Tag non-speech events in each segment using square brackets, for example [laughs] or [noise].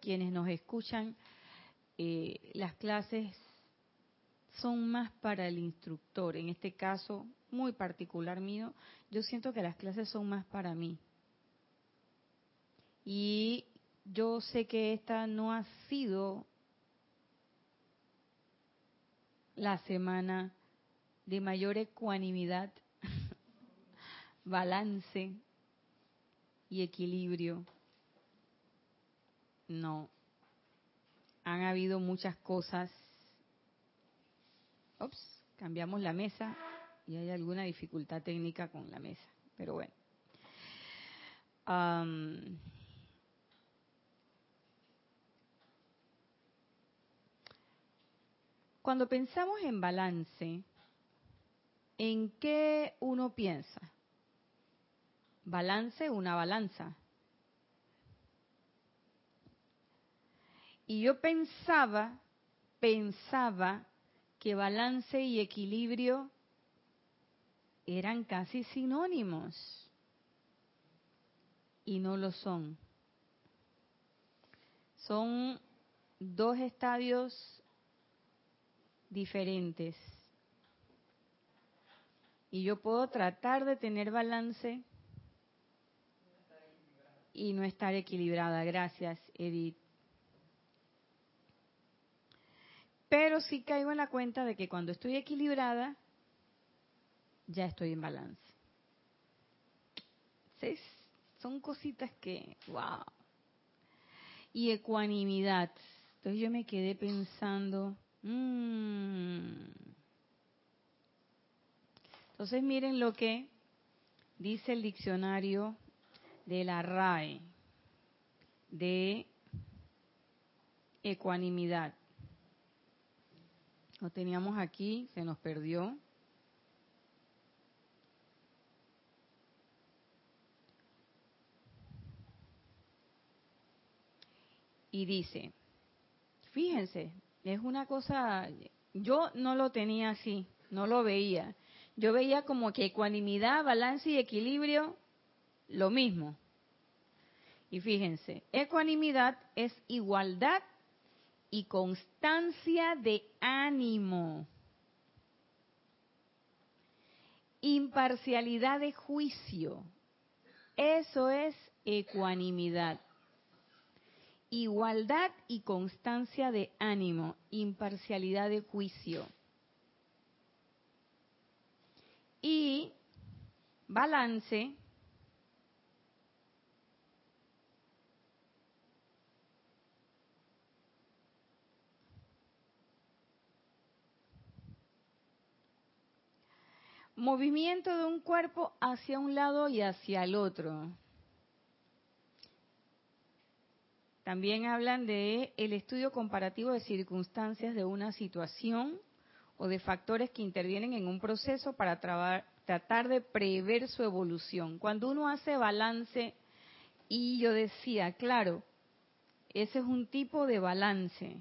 quienes nos escuchan, eh, las clases son más para el instructor. En este caso, muy particular mío, yo siento que las clases son más para mí. Y yo sé que esta no ha sido la semana de mayor ecuanimidad, [laughs] balance y equilibrio. No. Han habido muchas cosas. Ups, cambiamos la mesa y hay alguna dificultad técnica con la mesa, pero bueno. cuando pensamos en balance, ¿en qué uno piensa? Balance, una balanza. Y yo pensaba, pensaba que balance y equilibrio eran casi sinónimos. Y no lo son. Son dos estadios diferentes. Y yo puedo tratar de tener balance y no estar equilibrada. Gracias, Edith. Pero sí caigo en la cuenta de que cuando estoy equilibrada, ya estoy en balance. Son cositas que, wow. Y ecuanimidad. Entonces yo me quedé pensando, mmm, entonces miren lo que dice el diccionario de la RAE de ecuanimidad. Lo teníamos aquí, se nos perdió. Y dice, fíjense, es una cosa, yo no lo tenía así, no lo veía. Yo veía como que ecuanimidad, balance y equilibrio, lo mismo. Y fíjense, ecuanimidad es igualdad y constancia de ánimo. Imparcialidad de juicio. Eso es ecuanimidad igualdad y constancia de ánimo, imparcialidad de juicio. Y balance movimiento de un cuerpo hacia un lado y hacia el otro. También hablan de el estudio comparativo de circunstancias de una situación o de factores que intervienen en un proceso para tratar de prever su evolución. Cuando uno hace balance, y yo decía, claro, ese es un tipo de balance.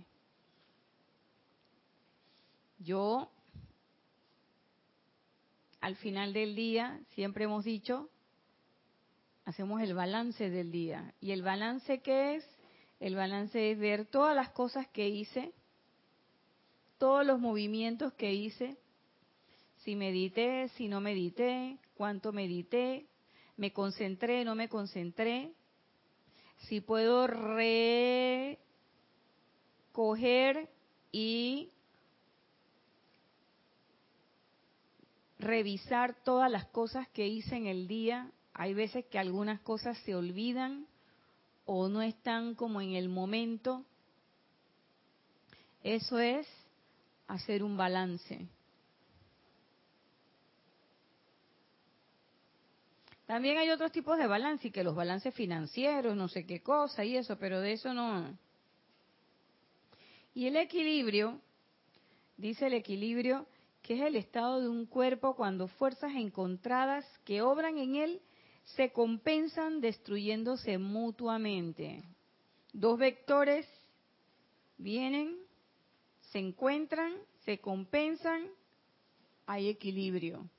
Yo, al final del día, siempre hemos dicho, hacemos el balance del día. ¿Y el balance qué es? El balance es ver todas las cosas que hice, todos los movimientos que hice, si medité, si no medité, cuánto medité, me concentré, no me concentré, si puedo recoger y revisar todas las cosas que hice en el día. Hay veces que algunas cosas se olvidan o no están como en el momento, eso es hacer un balance. También hay otros tipos de balance, y que los balances financieros, no sé qué cosa y eso, pero de eso no. Y el equilibrio, dice el equilibrio, que es el estado de un cuerpo cuando fuerzas encontradas que obran en él se compensan destruyéndose mutuamente. Dos vectores vienen, se encuentran, se compensan, hay equilibrio.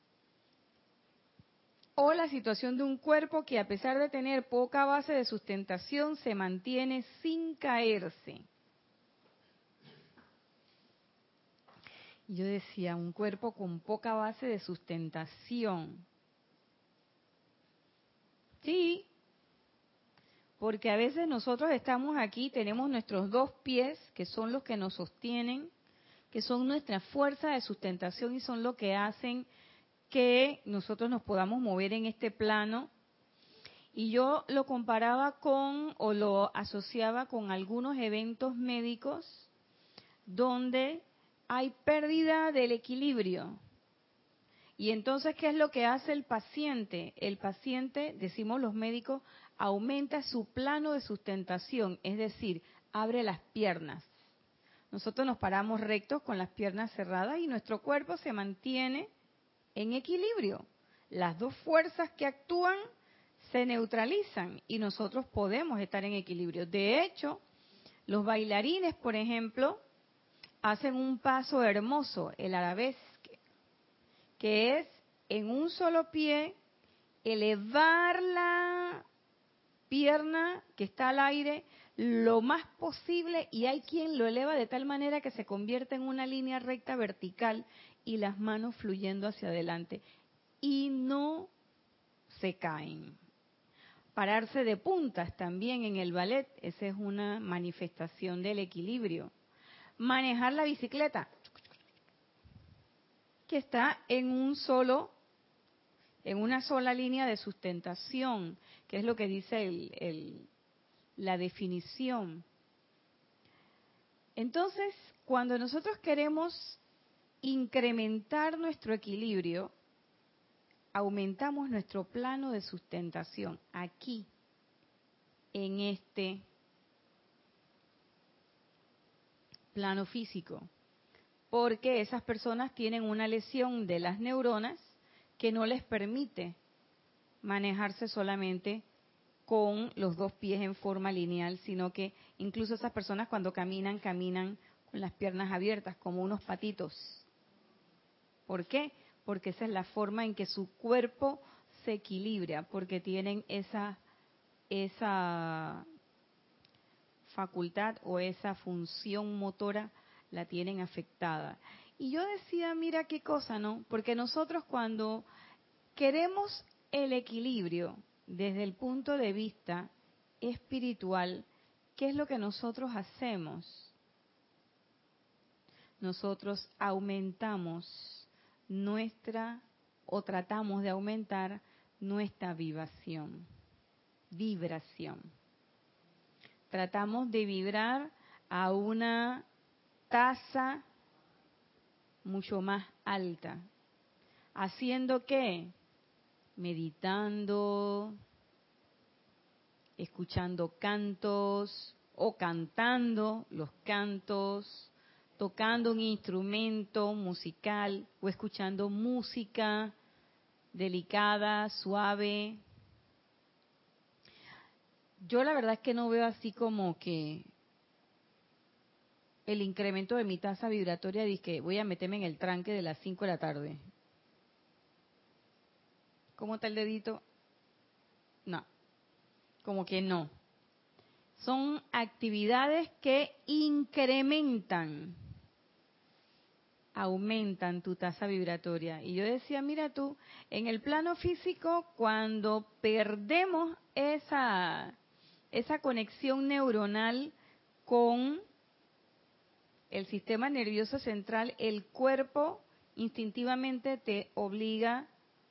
o la situación de un cuerpo que a pesar de tener poca base de sustentación se mantiene sin caerse. Yo decía, un cuerpo con poca base de sustentación. Sí, porque a veces nosotros estamos aquí, tenemos nuestros dos pies, que son los que nos sostienen, que son nuestra fuerza de sustentación y son lo que hacen que nosotros nos podamos mover en este plano. Y yo lo comparaba con o lo asociaba con algunos eventos médicos donde hay pérdida del equilibrio. Y entonces, ¿qué es lo que hace el paciente? El paciente, decimos los médicos, aumenta su plano de sustentación, es decir, abre las piernas. Nosotros nos paramos rectos con las piernas cerradas y nuestro cuerpo se mantiene en equilibrio. Las dos fuerzas que actúan se neutralizan y nosotros podemos estar en equilibrio. De hecho, los bailarines, por ejemplo, hacen un paso hermoso, el arabesque, que es en un solo pie elevar la pierna que está al aire lo más posible y hay quien lo eleva de tal manera que se convierte en una línea recta vertical y las manos fluyendo hacia adelante. Y no se caen. Pararse de puntas también en el ballet, esa es una manifestación del equilibrio. Manejar la bicicleta, que está en un solo, en una sola línea de sustentación, que es lo que dice el, la definición. Entonces, cuando nosotros queremos incrementar nuestro equilibrio, aumentamos nuestro plano de sustentación aquí, en este plano físico, porque esas personas tienen una lesión de las neuronas que no les permite manejarse solamente con los dos pies en forma lineal, sino que incluso esas personas cuando caminan, caminan con las piernas abiertas, como unos patitos. ¿Por qué? Porque esa es la forma en que su cuerpo se equilibra, porque tienen esa, esa facultad o esa función motora la tienen afectada. Y yo decía, mira qué cosa, ¿no? Porque nosotros cuando queremos el equilibrio desde el punto de vista espiritual, ¿qué es lo que nosotros hacemos? Nosotros aumentamos nuestra o tratamos de aumentar nuestra vibración. Vibración. Tratamos de vibrar a una tasa mucho más alta. ¿Haciendo qué? Meditando, escuchando cantos o cantando los cantos, tocando un instrumento musical o escuchando música delicada, suave. Yo la verdad es que no veo así como que el incremento de mi tasa vibratoria dice voy a meterme en el tranque de las 5 de la tarde. ¿Cómo está el dedito? No, como que no. Son actividades que incrementan aumentan tu tasa vibratoria. Y yo decía, mira tú, en el plano físico, cuando perdemos esa, esa conexión neuronal con el sistema nervioso central, el cuerpo instintivamente te obliga,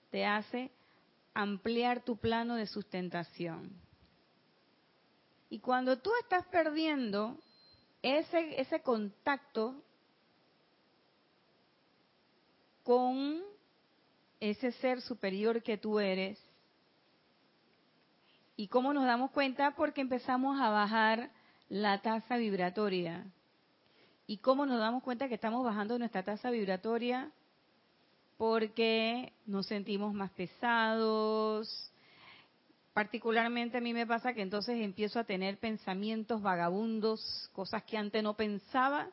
te hace ampliar tu plano de sustentación. Y cuando tú estás perdiendo ese, ese contacto con ese ser superior que tú eres. ¿Y cómo nos damos cuenta? Porque empezamos a bajar la tasa vibratoria. ¿Y cómo nos damos cuenta que estamos bajando nuestra tasa vibratoria? Porque nos sentimos más pesados. Particularmente a mí me pasa que entonces empiezo a tener pensamientos vagabundos, cosas que antes no pensaba,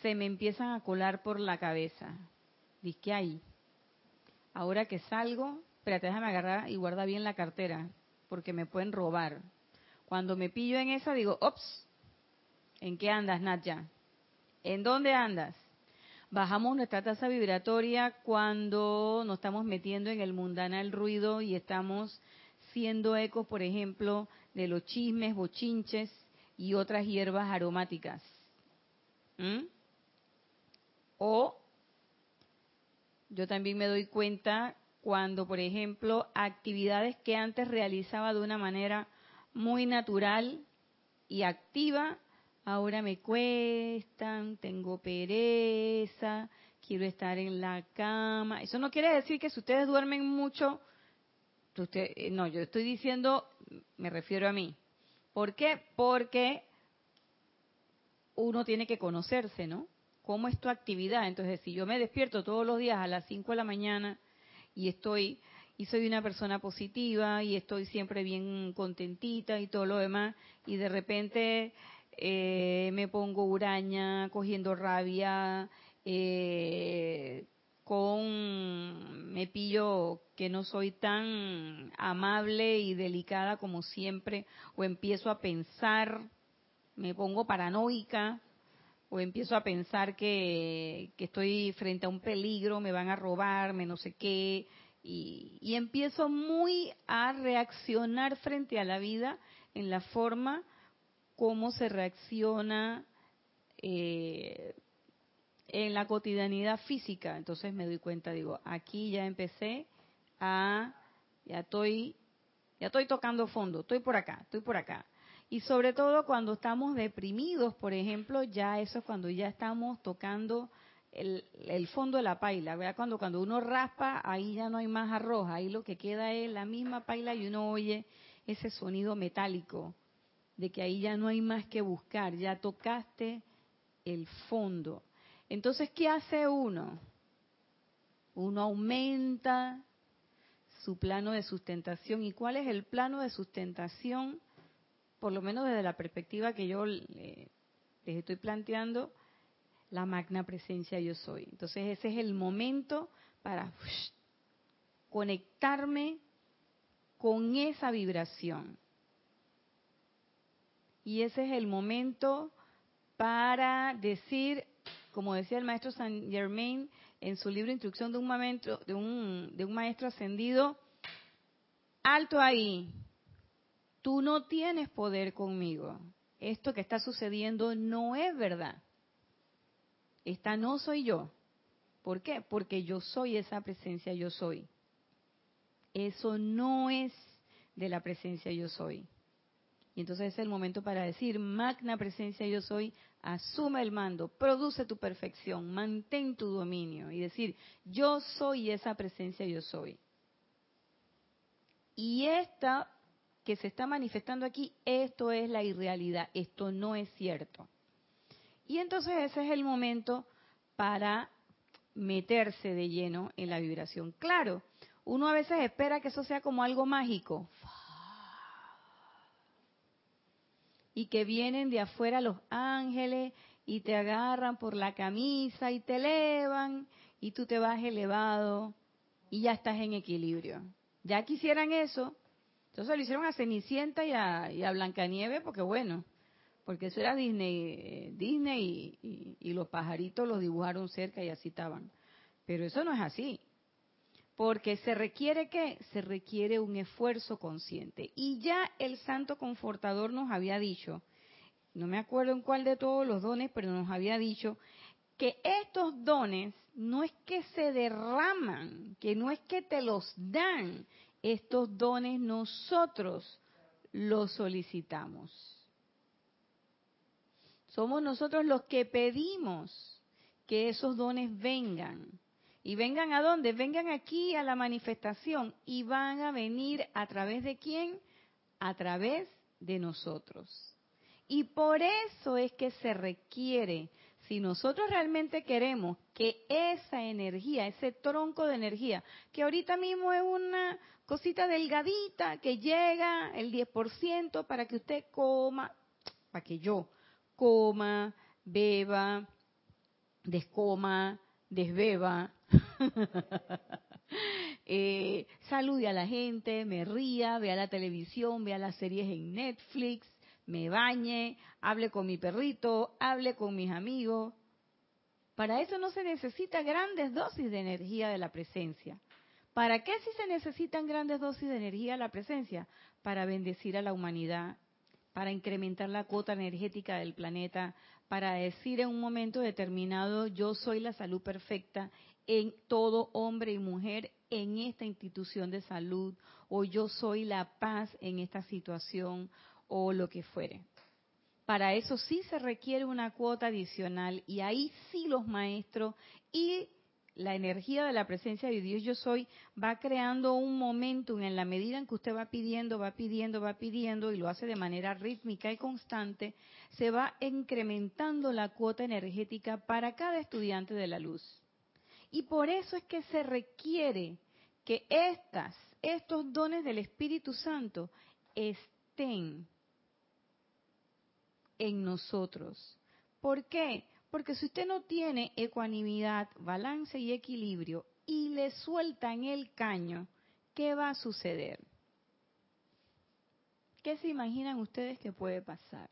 se me empiezan a colar por la cabeza. Dice, ahí, ahora que salgo, espérate, déjame agarrar y guarda bien la cartera, porque me pueden robar. Cuando me pillo en esa, digo, ops, ¿en qué andas, Natya? ¿En dónde andas? Bajamos nuestra tasa vibratoria cuando nos estamos metiendo en el mundanal ruido y estamos siendo ecos, por ejemplo, de los chismes, bochinches y otras hierbas aromáticas. ¿Mm? O yo también me doy cuenta cuando, por ejemplo, actividades que antes realizaba de una manera muy natural y activa, ahora me cuestan, tengo pereza, quiero estar en la cama. Eso no quiere decir que si ustedes duermen mucho, usted, eh, no, yo estoy diciendo, me refiero a mí. ¿Por qué? Porque uno tiene que conocerse, ¿no? ¿Cómo es tu actividad? Entonces, si yo me despierto todos los días a las 5 de la mañana y estoy y soy una persona positiva y estoy siempre bien contentita y todo lo demás y de repente eh, me pongo uraña, cogiendo rabia, eh, con me pillo que no soy tan amable y delicada como siempre o empiezo a pensar, me pongo paranoica o empiezo a pensar que, que estoy frente a un peligro, me van a robar, me no sé qué, y, empiezo muy a reaccionar frente a la vida en la forma como se reacciona eh, en la cotidianidad física. Entonces me doy cuenta, digo, aquí ya empecé a, ya estoy, ya estoy tocando fondo, estoy por acá, estoy por acá. Y sobre todo cuando estamos deprimidos, por ejemplo, ya eso es cuando ya estamos tocando el, fondo de la paila, ¿verdad? Cuando, cuando uno raspa, ahí ya no hay más arroz, ahí lo que queda es la misma paila y uno oye ese sonido metálico, de que ahí ya no hay más que buscar, ya tocaste el fondo. Entonces, ¿qué hace uno? Uno aumenta su plano de sustentación. ¿Y cuál es el plano de sustentación? Por lo menos desde la perspectiva que yo les estoy planteando, la magna presencia yo soy. Entonces ese es el momento para conectarme con esa vibración. Y ese es el momento para decir, como decía el maestro Saint Germain en su libro Instrucción de un, momento, de un, de un maestro ascendido, alto ahí, tú no tienes poder conmigo. Esto que está sucediendo no es verdad. Esta no soy yo. ¿Por qué? Porque yo soy esa presencia yo soy. Eso no es de la presencia yo soy. Y entonces es el momento para decir, magna presencia yo soy, asume el mando, produce tu perfección, mantén tu dominio y decir, yo soy esa presencia yo soy. Y esta que se está manifestando aquí, esto es la irrealidad, esto no es cierto. Y entonces ese es el momento para meterse de lleno en la vibración. Claro, uno a veces espera que eso sea como algo mágico. Y que vienen de afuera los ángeles y te agarran por la camisa y te elevan y tú te vas elevado y ya estás en equilibrio. Ya quisieran eso. Entonces lo hicieron a Cenicienta y a, y a Blancanieves porque bueno, porque eso era Disney, eh, Disney y, los pajaritos los dibujaron cerca y así estaban. Pero eso no es así, porque se requiere que se requiere un esfuerzo consciente. Y ya el Santo Confortador nos había dicho, no me acuerdo en cuál de todos los dones, pero nos había dicho que estos dones no es que se derraman, que no es que te los dan, estos dones nosotros los solicitamos. Somos nosotros los que pedimos que esos dones vengan. ¿Y vengan a dónde? Vengan aquí a la manifestación y van a venir a través de quién? A través de nosotros. Y por eso es que se requiere, si nosotros realmente queremos que esa energía, ese tronco de energía, que ahorita mismo es una cosita delgadita que llega el 10% para que usted coma, para que yo coma, beba, descoma, desbeba, [laughs] eh, salude a la gente, me ría, vea la televisión, vea las series en Netflix, me bañe, hable con mi perrito, hable con mis amigos. Para eso no se necesita grandes dosis de energía de la presencia. ¿Para qué si se necesitan grandes dosis de energía de la presencia? Para bendecir a la humanidad, para incrementar la cuota energética del planeta, para decir en un momento determinado yo soy la salud perfecta en todo hombre y mujer en esta institución de salud, o yo soy la paz en esta situación, o lo que fuere. Para eso sí se requiere una cuota adicional y ahí sí los maestros y la energía de la presencia de Dios yo soy va creando un momentum en la medida en que usted va pidiendo, va pidiendo, va pidiendo y lo hace de manera rítmica y constante, se va incrementando la cuota energética para cada estudiante de la luz. Y por eso es que se requiere que estas, estos dones del Espíritu Santo estén en nosotros. ¿Por qué? Porque si usted no tiene ecuanimidad, balance y equilibrio y le sueltan el caño, ¿qué va a suceder? ¿Qué se imaginan ustedes que puede pasar?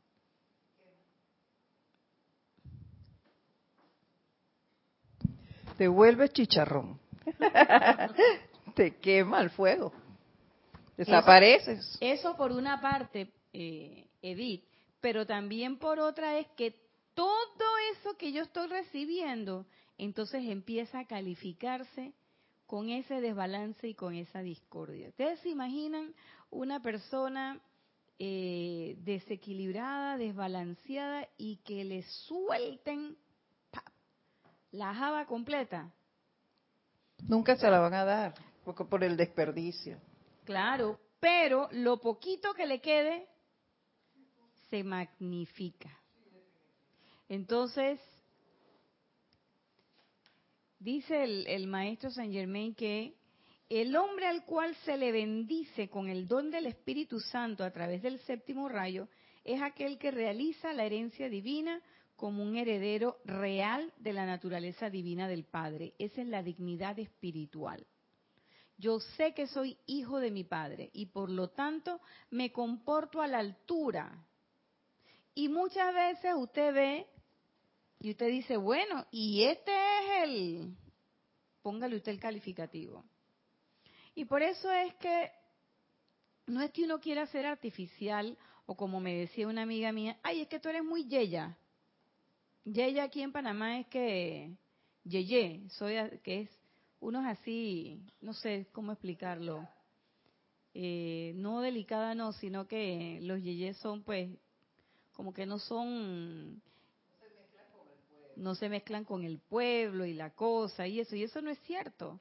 Te vuelves chicharrón. [laughs] Te quema el fuego. Desapareces. Eso, por una parte, eh, Edith, pero también por otra es que todo eso que yo estoy recibiendo, entonces empieza a calificarse con ese desbalance y con esa discordia. ¿Ustedes se imaginan una persona eh, desequilibrada, desbalanceada y que le suelten la java completa? Nunca se la van a dar, porque por el desperdicio. Claro, pero lo poquito que le quede se magnifica. Entonces, dice el, maestro Saint Germain que el hombre al cual se le bendice con el don del Espíritu Santo a través del séptimo rayo es aquel que realiza la herencia divina como un heredero real de la naturaleza divina del Padre. Esa es la dignidad espiritual. Yo sé que soy hijo de mi Padre y por lo tanto me comporto a la altura y muchas veces usted ve y usted dice, bueno, y este es el, póngale usted el calificativo. Y por eso es que no es que uno quiera ser artificial o como me decía una amiga mía, ay, es que tú eres muy yeya. Yeya aquí en Panamá es que, yeye, soy, que es, uno es así, no sé cómo explicarlo. Eh, no delicada no, sino que los yeyes son pues como que no son no se mezclan con el pueblo y la cosa y eso y eso no es cierto.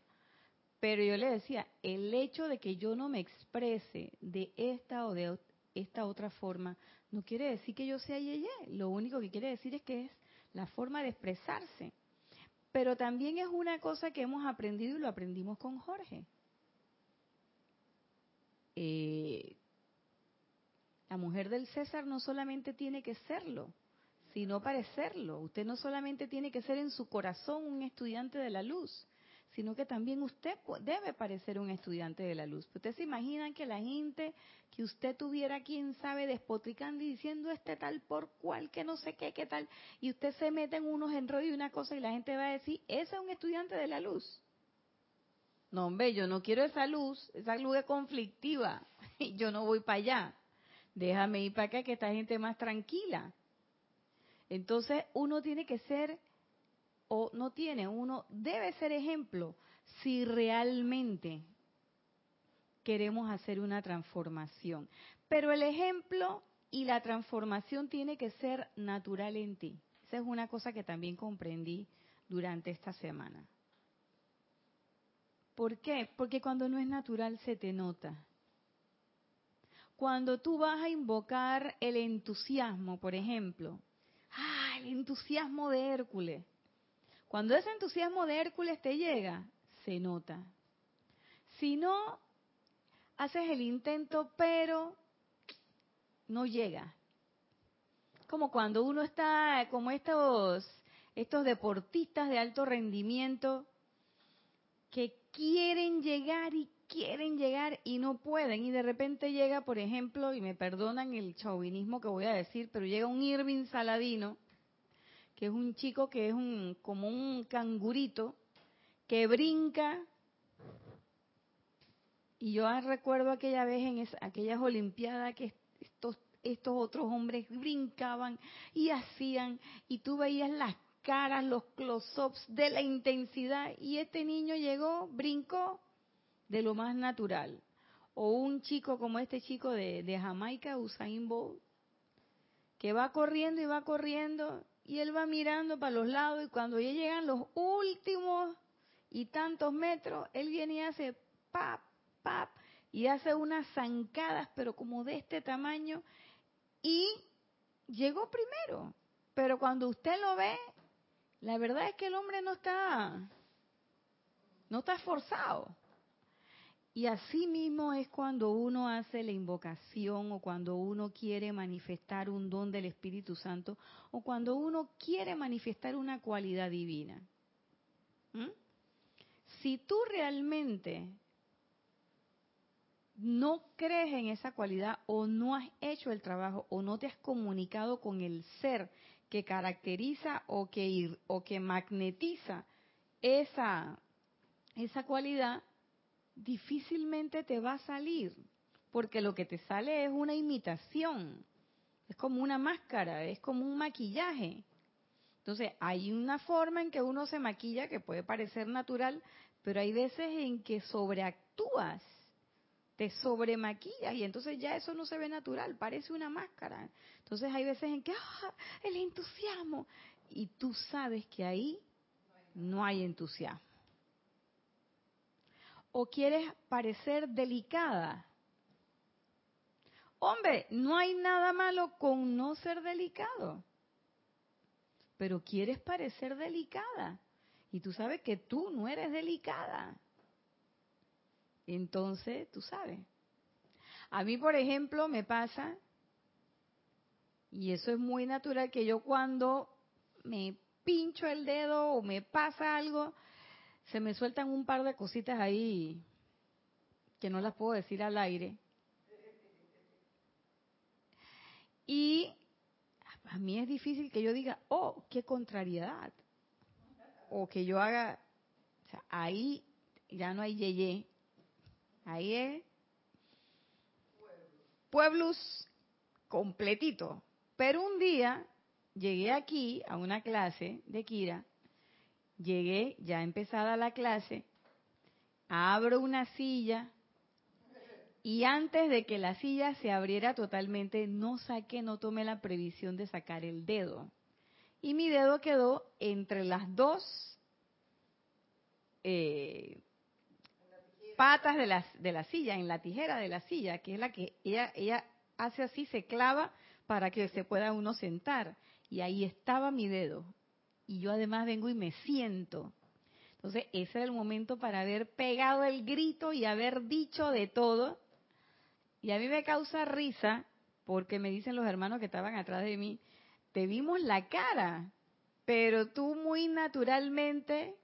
Pero yo le decía el hecho de que yo no me exprese de esta o de esta otra forma no quiere decir que yo sea yeye lo único que quiere decir es que es la forma de expresarse. Pero también es una cosa que hemos aprendido y lo aprendimos con Jorge. Eh, la mujer del César no solamente tiene que serlo, sino parecerlo. Usted no solamente tiene que ser en su corazón un estudiante de la luz, sino que también usted debe parecer un estudiante de la luz. Ustedes se imaginan que la gente que usted tuviera, quién sabe, despotricando y diciendo este tal por cual, que no sé qué, qué tal, y usted se mete en unos enrollos y una cosa y la gente va a decir, ese es un estudiante de la luz. No, hombre, yo no quiero esa luz, esa luz es conflictiva, [laughs] yo no voy para allá déjame ir para acá que esta gente más tranquila. Entonces uno tiene que ser, o no tiene, uno debe ser ejemplo si realmente queremos hacer una transformación. Pero el ejemplo y la transformación tiene que ser natural en ti. Esa es una cosa que también comprendí durante esta semana. ¿Por qué? Porque cuando no es natural se te nota cuando tú vas a invocar el entusiasmo, por ejemplo, ah, el entusiasmo de Hércules. Cuando ese entusiasmo de Hércules te llega, se nota. Si no, haces el intento, pero no llega. Como cuando uno está, como estos, estos deportistas de alto rendimiento, que quieren llegar y quieren llegar y no pueden. Y de repente llega, por ejemplo, y me perdonan el chauvinismo que voy a decir, pero llega un Irving Saladino, que es un chico que es un como un cangurito, que brinca. Y yo recuerdo aquella vez en aquellas Olimpiadas que estos, estos otros hombres brincaban y hacían, y tú veías las caras, los close-ups de la intensidad, y este niño llegó, brincó de lo más natural. O un chico como este chico de, Jamaica, Usain Bolt, que va corriendo y va corriendo y él va mirando para los lados y cuando ya llegan los últimos y tantos metros, él viene y hace pap, pap y hace unas zancadas, pero como de este tamaño y llegó primero. Pero cuando usted lo ve, la verdad es que el hombre no está no está esforzado. Y así mismo es cuando uno hace la invocación o cuando uno quiere manifestar un don del Espíritu Santo o cuando uno quiere manifestar una cualidad divina. ¿Mm? Si tú realmente no crees en esa cualidad o no has hecho el trabajo o no te has comunicado con el ser que caracteriza o que, o que magnetiza esa, esa cualidad, difícilmente te va a salir, porque lo que te sale es una imitación, es como una máscara, es como un maquillaje. Entonces, hay una forma en que uno se maquilla que puede parecer natural, pero hay veces en que sobreactúas, te sobremaquillas y entonces ya eso no se ve natural, parece una máscara. Entonces hay veces en que, ¡ah! El entusiasmo. Y tú sabes que ahí no hay entusiasmo o quieres parecer delicada. Hombre, no hay nada malo con no ser delicado, pero quieres parecer delicada y tú sabes que tú no eres delicada. Entonces, tú sabes. A mí, por ejemplo, me pasa, y eso es muy natural, que yo cuando me pincho el dedo o me pasa algo, se me sueltan un par de cositas ahí que no las puedo decir al aire. Y a mí es difícil que yo diga, oh, qué contrariedad. O que yo haga, o sea, ahí ya no hay yeye. Ahí es pueblos completito. Pero un día llegué aquí a una clase de Kira Llegué, ya empezada la clase, abro una silla y antes de que la silla se abriera totalmente, no saqué, no tomé la previsión de sacar el dedo. Y mi dedo quedó entre las dos eh, patas de la, de la silla, en la tijera de la silla, que es la que ella, ella hace así, se clava para que se pueda uno sentar. Y ahí estaba mi dedo y yo además vengo y me siento. Entonces, ese era el momento para haber pegado el grito y haber dicho de todo. Y a mí me causa risa porque me dicen los hermanos que estaban atrás de mí, te vimos la cara, pero tú muy naturalmente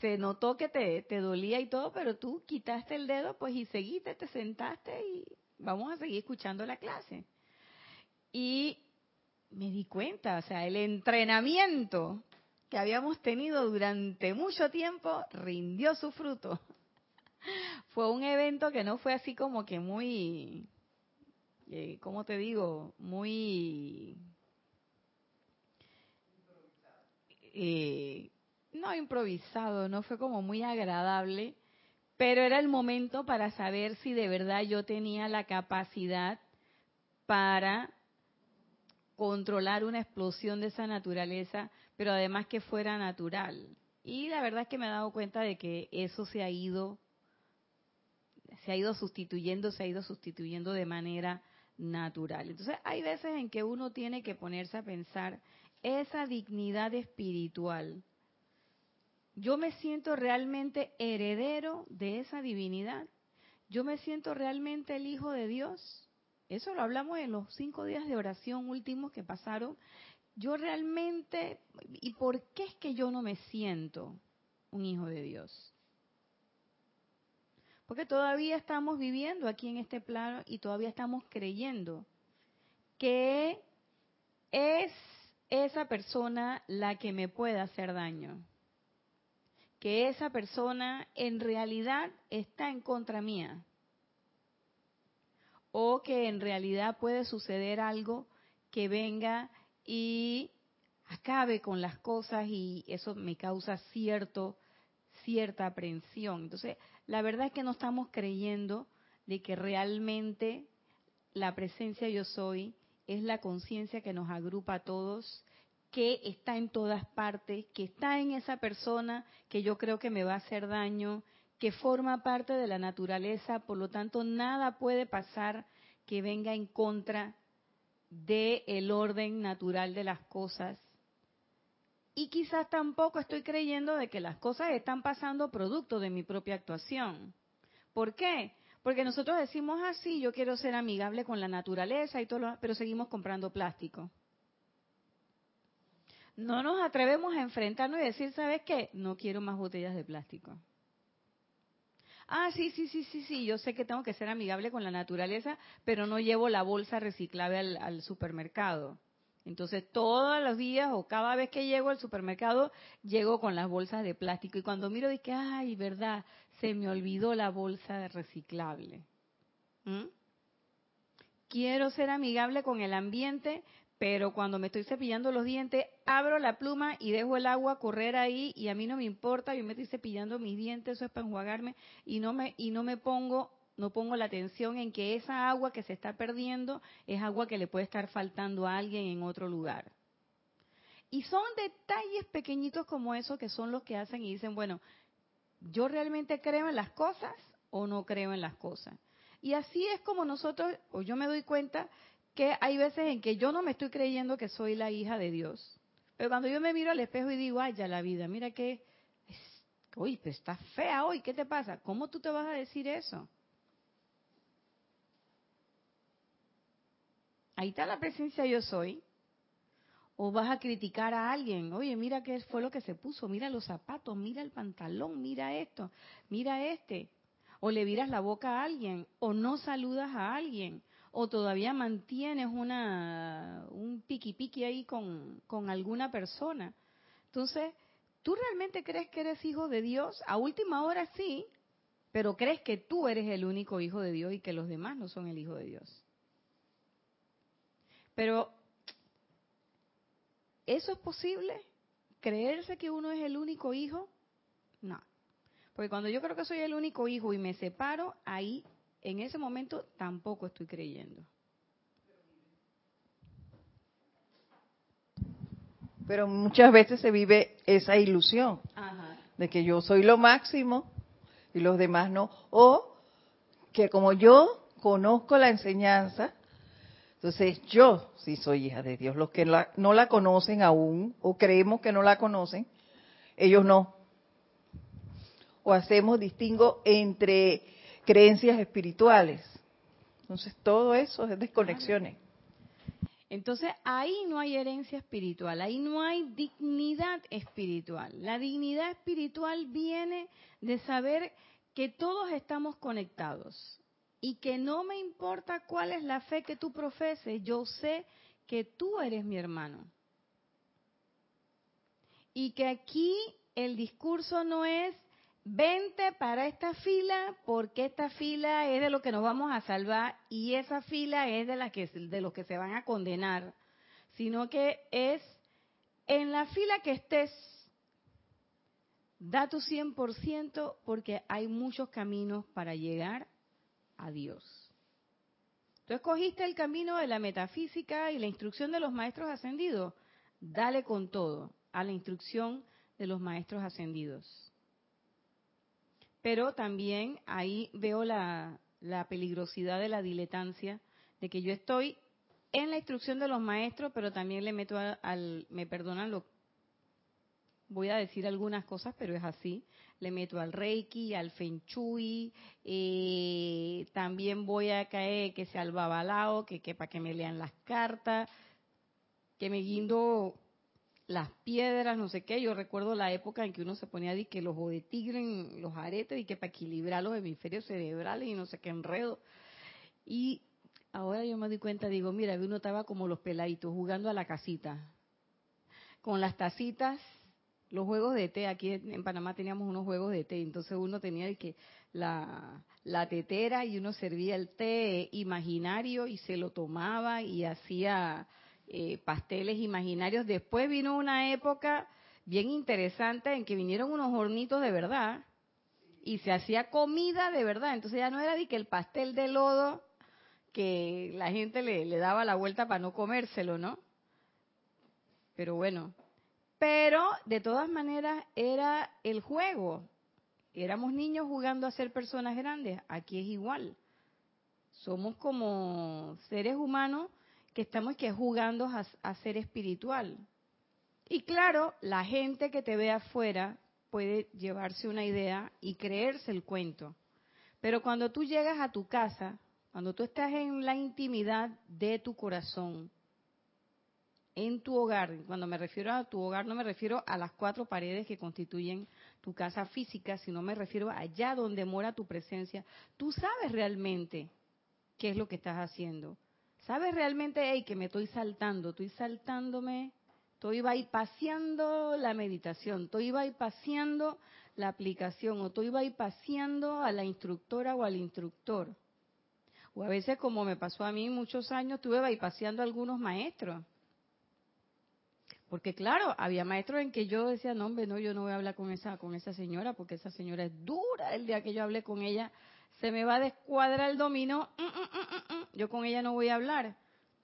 se notó que te, te dolía y todo, pero tú quitaste el dedo, pues y seguiste, te sentaste y vamos a seguir escuchando la clase. Y me di cuenta, o sea, el entrenamiento que habíamos tenido durante mucho tiempo rindió su fruto. [laughs] Fue un evento que no fue así como que muy, eh, ¿cómo te digo? Muy... Eh, no improvisado, no fue como muy agradable, pero era el momento para saber si de verdad yo tenía la capacidad para controlar una explosión de esa naturaleza, pero además que fuera natural. Y la verdad es que me he dado cuenta de que eso se ha ido, se ha ido sustituyendo, se ha ido sustituyendo de manera natural. Entonces hay veces en que uno tiene que ponerse a pensar esa dignidad espiritual. Yo me siento realmente heredero de esa divinidad. Yo me siento realmente el hijo de Dios eso lo hablamos en los cinco días de oración últimos que pasaron, yo realmente, ¿y por qué es que yo no me siento un hijo de Dios? Porque todavía estamos viviendo aquí en este plano y todavía estamos creyendo que es esa persona la que me puede hacer daño. Que esa persona en realidad está en contra mía. O que en realidad puede suceder algo que venga y acabe con las cosas y eso me causa cierto cierta aprensión. Entonces, la verdad es que no estamos creyendo de que realmente la presencia yo soy es la conciencia que nos agrupa a todos, que está en todas partes, que está en esa persona que yo creo que me va a hacer daño, que forma parte de la naturaleza, por lo tanto nada puede pasar que venga en contra del el orden natural de las cosas. Y quizás tampoco estoy creyendo de que las cosas están pasando producto de mi propia actuación. ¿Por qué? Porque nosotros decimos así, ah, yo quiero ser amigable con la naturaleza y todo lo, pero seguimos comprando plástico. No nos atrevemos a enfrentarnos y decir, ¿sabes qué? No quiero más botellas de plástico. Ah, sí, sí, sí, sí, sí, yo sé que tengo que ser amigable con la naturaleza, pero no llevo la bolsa reciclable al, supermercado. Entonces, todos los días o cada vez que llego al supermercado, llego con las bolsas de plástico. Y cuando miro, dije, ay, verdad, se me olvidó la bolsa reciclable. ¿Mm? Quiero ser amigable con el ambiente, pero cuando me estoy cepillando los dientes, abro la pluma y dejo el agua correr ahí y a mí no me importa, yo me estoy cepillando mis dientes, eso es para enjuagarme y no me y no me pongo no pongo la atención en que esa agua que se está perdiendo es agua que le puede estar faltando a alguien en otro lugar. Y son detalles pequeñitos como eso que son los que hacen y dicen, bueno, yo realmente creo en las cosas o no creo en las cosas. Y así es como nosotros, o yo me doy cuenta que hay veces en que yo no me estoy creyendo que soy la hija de Dios. Pero cuando yo me miro al espejo y digo, ay, la vida, mira que, uy, pues está fea hoy, ¿qué te pasa? ¿Cómo tú te vas a decir eso? ahí está la presencia yo soy. O vas a criticar a alguien, oye, mira qué fue lo que se puso, mira los zapatos, mira el pantalón, mira esto, mira este. O le viras la boca a alguien, o no saludas a alguien, o todavía mantienes una, un piqui piqui ahí con, con alguna persona. Entonces, ¿tú realmente crees que eres hijo de Dios? A última hora sí, pero crees que tú eres el único hijo de Dios y que los demás no son el hijo de Dios. Pero, ¿eso es posible? ¿Creerse que uno es el único hijo? No. Porque cuando yo creo que soy el único hijo y me separo, ahí, en ese momento, tampoco estoy creyendo. Pero muchas veces se vive esa ilusión de que yo soy lo máximo y los demás no. O que como yo conozco la enseñanza, entonces yo sí soy hija de Dios. Los que no la conocen aún o creemos que no la conocen, ellos no. O hacemos distingo entre creencias espirituales. Entonces todo eso es desconexiones. Entonces ahí no hay herencia espiritual, ahí no hay dignidad espiritual. La dignidad espiritual viene de saber que todos estamos conectados y que no me importa cuál es la fe que tú profeses, yo sé que tú eres mi hermano. Y que aquí el discurso no es vente para esta fila porque esta fila es de lo que nos vamos a salvar y esa fila es de la que de los que se van a condenar, sino que es en la fila que estés da tu 100% porque hay muchos caminos para llegar a Dios. Tú escogiste el camino de la metafísica y la instrucción de los maestros ascendidos. Dale con todo a la instrucción de los maestros ascendidos. Pero también ahí veo la, peligrosidad de la diletancia, de que yo estoy en la instrucción de los maestros, pero también le meto al, me perdonan lo, voy a decir algunas cosas, pero es así. Le meto al Reiki, al Feng eh, también voy a caer que sea al Babalao, que, que para que me lean las cartas, que me guindo las piedras, no sé qué. Yo recuerdo la época en que uno se ponía de que los de tigre en los aretes y que para equilibrar los hemisferios cerebrales y no sé qué enredo. Y ahora yo me doy cuenta, digo, mira, uno estaba como los peladitos jugando a la casita, con las tacitas los juegos de té, aquí en Panamá teníamos unos juegos de té, entonces uno tenía que la, la tetera y uno servía el té imaginario y se lo tomaba y hacía eh, pasteles imaginarios. Después vino una época bien interesante en que vinieron unos hornitos de verdad y se hacía comida de verdad, entonces ya no era de que el pastel de lodo que la gente le, le daba la vuelta para no comérselo, ¿no? Pero bueno, pero de todas maneras era el juego. Éramos niños jugando a ser personas grandes. Aquí es igual. Somos como seres humanos que estamos que jugando a, ser espiritual. Y claro, la gente que te ve afuera puede llevarse una idea y creerse el cuento. Pero cuando tú llegas a tu casa, cuando tú estás en la intimidad de tu corazón, en tu hogar. Cuando me refiero a tu hogar, no me refiero a las cuatro paredes que constituyen tu casa física, sino me refiero a allá donde mora tu presencia. Tú sabes realmente qué es lo que estás haciendo. Sabes realmente, hey, que me estoy saltando, estoy saltándome, estoy bypaseando la meditación, estoy bypaseando la aplicación, o estoy bypaseando a la instructora o al instructor. O a veces, como me pasó a mí muchos años, estuve bypaseando a algunos maestros porque claro, había maestros en que yo decía, no, hombre, no, yo no voy a hablar con esa, con esa señora, porque esa señora es dura. El día que yo hablé con ella, se me va a descuadrar el dominó, mm, mm, mm, yo con ella no voy a hablar.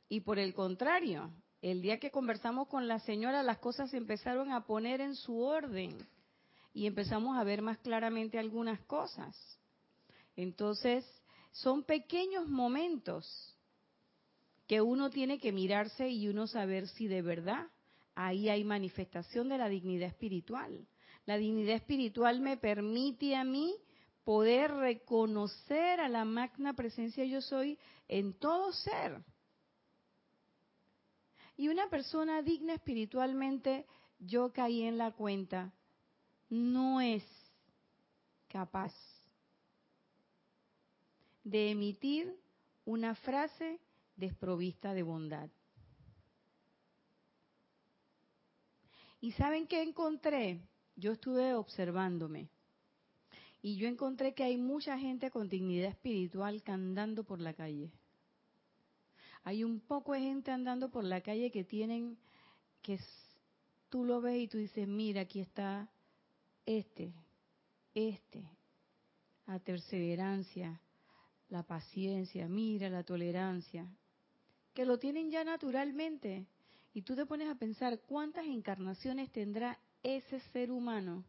Y por el contrario, el día que conversamos con la señora, las cosas se empezaron a poner en su orden y empezamos a ver más claramente algunas cosas. Entonces, son pequeños momentos que uno tiene que mirarse y uno saber si de verdad ahí hay manifestación de la dignidad espiritual. La dignidad espiritual me permite a mí poder reconocer a la magna presencia yo soy en todo ser. Y una persona digna espiritualmente, yo caí en la cuenta, no es capaz de emitir una frase desprovista de bondad. ¿Y saben qué encontré? Yo estuve observándome. Y yo encontré que hay mucha gente con dignidad espiritual andando por la calle. Hay un poco de gente andando por la calle que tienen, que tú lo ves y tú dices, mira, aquí está este, este, la perseverancia, la paciencia, mira la tolerancia, que lo tienen ya naturalmente. Y tú te pones a pensar cuántas encarnaciones tendrá ese ser humano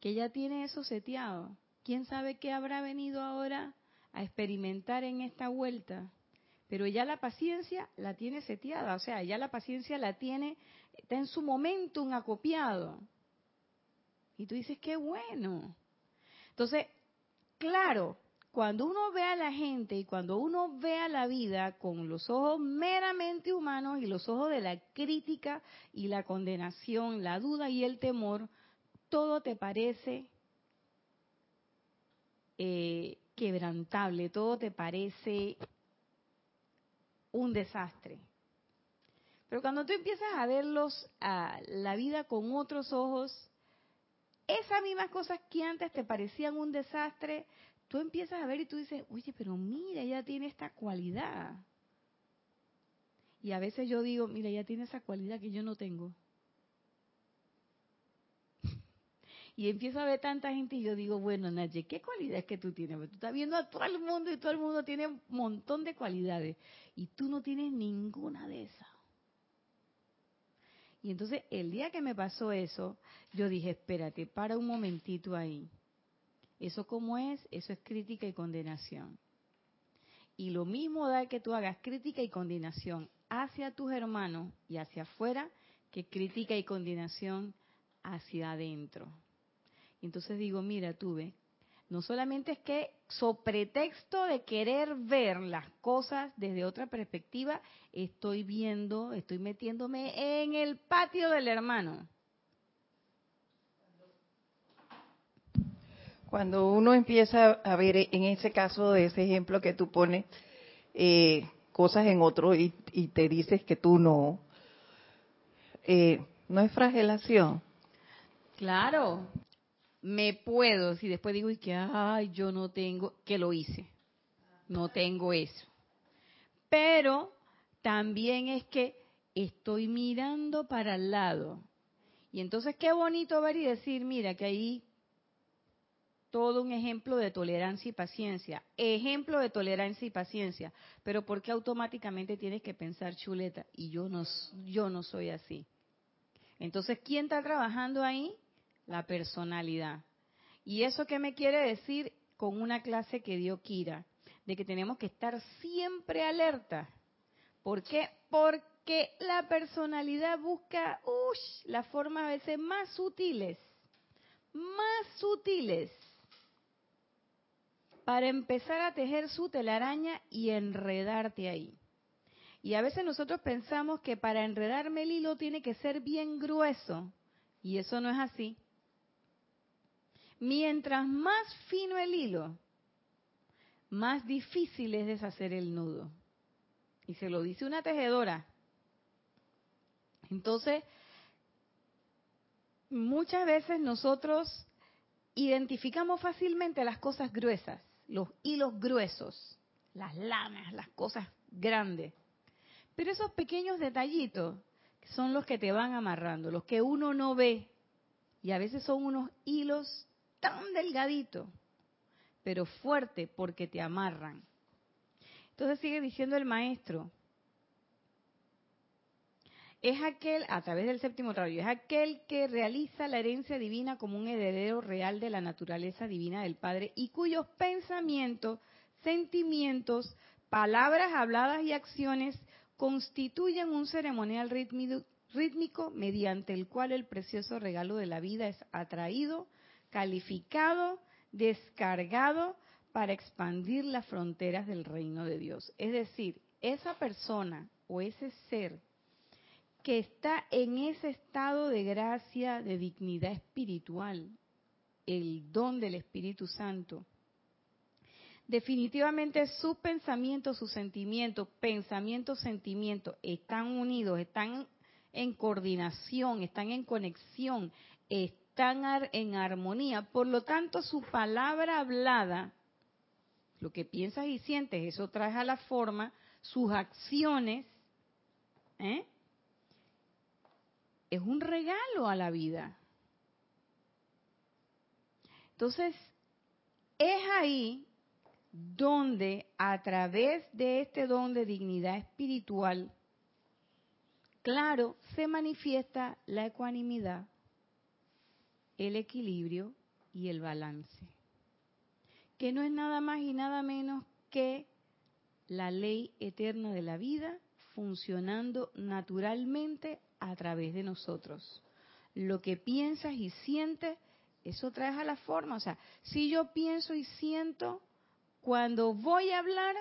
que ya tiene eso seteado. ¿Quién sabe qué habrá venido ahora a experimentar en esta vuelta? Pero ya la paciencia la tiene seteada, o sea, ya la paciencia la tiene, está en su momento un acopiado. Y tú dices, qué bueno. Entonces, claro, cuando uno ve a la gente y cuando uno ve a la vida con los ojos meramente humanos y los ojos de la crítica y la condenación, la duda y el temor, todo te parece eh, quebrantable, todo te parece un desastre. Pero cuando tú empiezas a verlos, a la vida con otros ojos, esas mismas cosas que antes te parecían un desastre, tú empiezas a ver y tú dices, oye, pero mira, ella tiene esta cualidad. Y a veces yo digo, mira, ella tiene esa cualidad que yo no tengo. Y empiezo a ver tanta gente y yo digo, bueno, Naye, ¿qué cualidad es que tú tienes? tú estás viendo a todo el mundo y todo el mundo tiene un montón de cualidades y tú no tienes ninguna de esas. Y entonces el día que me pasó eso, yo dije, espérate, para un momentito ahí. Eso como es, eso es crítica y condenación. Y lo mismo da que tú hagas crítica y condenación hacia tus hermanos y hacia afuera que crítica y condenación hacia adentro. Entonces digo, mira, tú ves, no solamente es que, so pretexto de querer ver las cosas desde otra perspectiva, estoy viendo, estoy metiéndome en el patio del hermano. Cuando uno empieza a ver en ese caso de ese ejemplo que tú pones, eh, cosas en otro y, te dices que tú no, eh, ¿no es fragelación? Claro, me puedo, si después digo y que, ay, yo no tengo, que lo hice, no tengo eso. Pero también es que estoy mirando para el lado. Y entonces qué bonito ver y decir, mira, que ahí todo un ejemplo de tolerancia y paciencia. Ejemplo de tolerancia y paciencia. Pero ¿por qué automáticamente tienes que pensar chuleta? Y yo no, yo no soy así. Entonces, ¿quién está trabajando ahí? La personalidad. ¿Y eso qué me quiere decir con una clase que dio Kira? De que tenemos que estar siempre alerta. ¿Por qué? Porque la personalidad busca ush, las formas a veces más sutiles, más sutiles, para empezar a tejer su telaraña y enredarte ahí. Y a veces nosotros pensamos que para enredarme el hilo tiene que ser bien grueso, y eso no es así. Mientras más fino el hilo, más difícil es deshacer el nudo. Y se lo dice una tejedora. Entonces, muchas veces nosotros identificamos fácilmente las cosas gruesas, los hilos gruesos, las lanas, las cosas grandes. Pero esos pequeños detallitos son los que te van amarrando, los que uno no ve. Y a veces son unos hilos tan delgadito, pero fuerte porque te amarran. Entonces sigue diciendo el maestro, es aquel, a través del séptimo rayo, es aquel que realiza la herencia divina como un heredero real de la naturaleza divina del Padre y cuyos pensamientos, sentimientos, palabras habladas y acciones constituyen un ceremonial rítmico mediante el cual el precioso regalo de la vida es atraído, calificado, descargado para expandir las fronteras del reino de Dios. Es decir, esa persona o ese ser que está en ese estado de gracia, de dignidad espiritual, el don del Espíritu Santo, definitivamente sus pensamientos, sus sentimientos, pensamientos, sentimientos están unidos, están en coordinación, están en conexión, están en armonía. Por lo tanto, su palabra hablada, lo que piensas y sientes, eso trae a la forma, sus acciones, ¿eh? es un regalo a la vida. Entonces, es ahí donde a través de este don de dignidad espiritual, claro, se manifiesta la ecuanimidad, el equilibrio y el balance, que no es nada más y nada menos que la ley eterna de la vida funcionando naturalmente a través de nosotros. Lo que piensas y sientes, eso traes a la forma. O sea, si yo pienso y siento, cuando voy a hablar,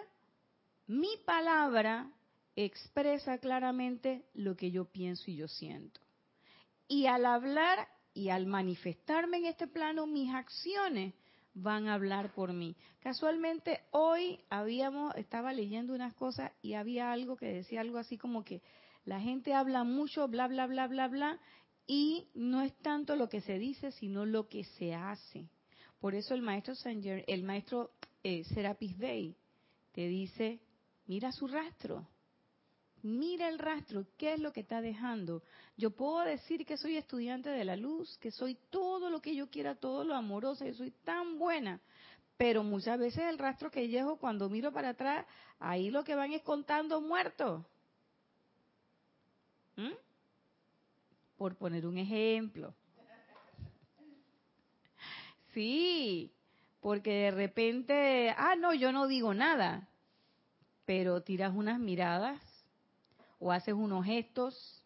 mi palabra expresa claramente lo que yo pienso y yo siento. Y al hablar y al manifestarme en este plano, mis acciones van a hablar por mí. Casualmente hoy habíamos, estaba leyendo unas cosas y había algo que decía algo así como que la gente habla mucho, bla, bla, bla, bla, bla, y no es tanto lo que se dice, sino lo que se hace. Por eso el maestro Sanger, el maestro eh, Serapis Bey, te dice, mira su rastro, Mira el rastro, ¿qué es lo que está dejando? Yo puedo decir que soy estudiante de la luz, que soy todo lo que yo quiera, todo lo amorosa, que soy tan buena, pero muchas veces el rastro que llevo cuando miro para atrás, ahí lo que van es contando muertos. ¿Mm? Por poner un ejemplo. Sí, porque de repente, ah, no, yo no digo nada, pero tiras unas miradas o haces unos gestos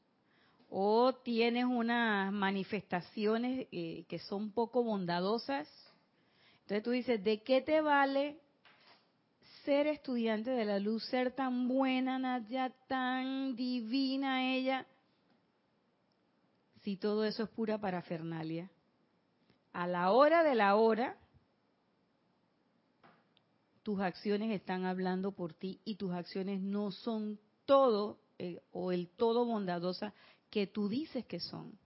o tienes unas manifestaciones eh, que son poco bondadosas. Entonces tú dices, ¿de qué te vale ser estudiante de la luz, ser tan buena, Nadia, tan divina ella, si todo eso es pura parafernalia? A la hora de la hora, tus acciones están hablando por ti y tus acciones no son todo eh, o el todo bondadosa que tú dices que son.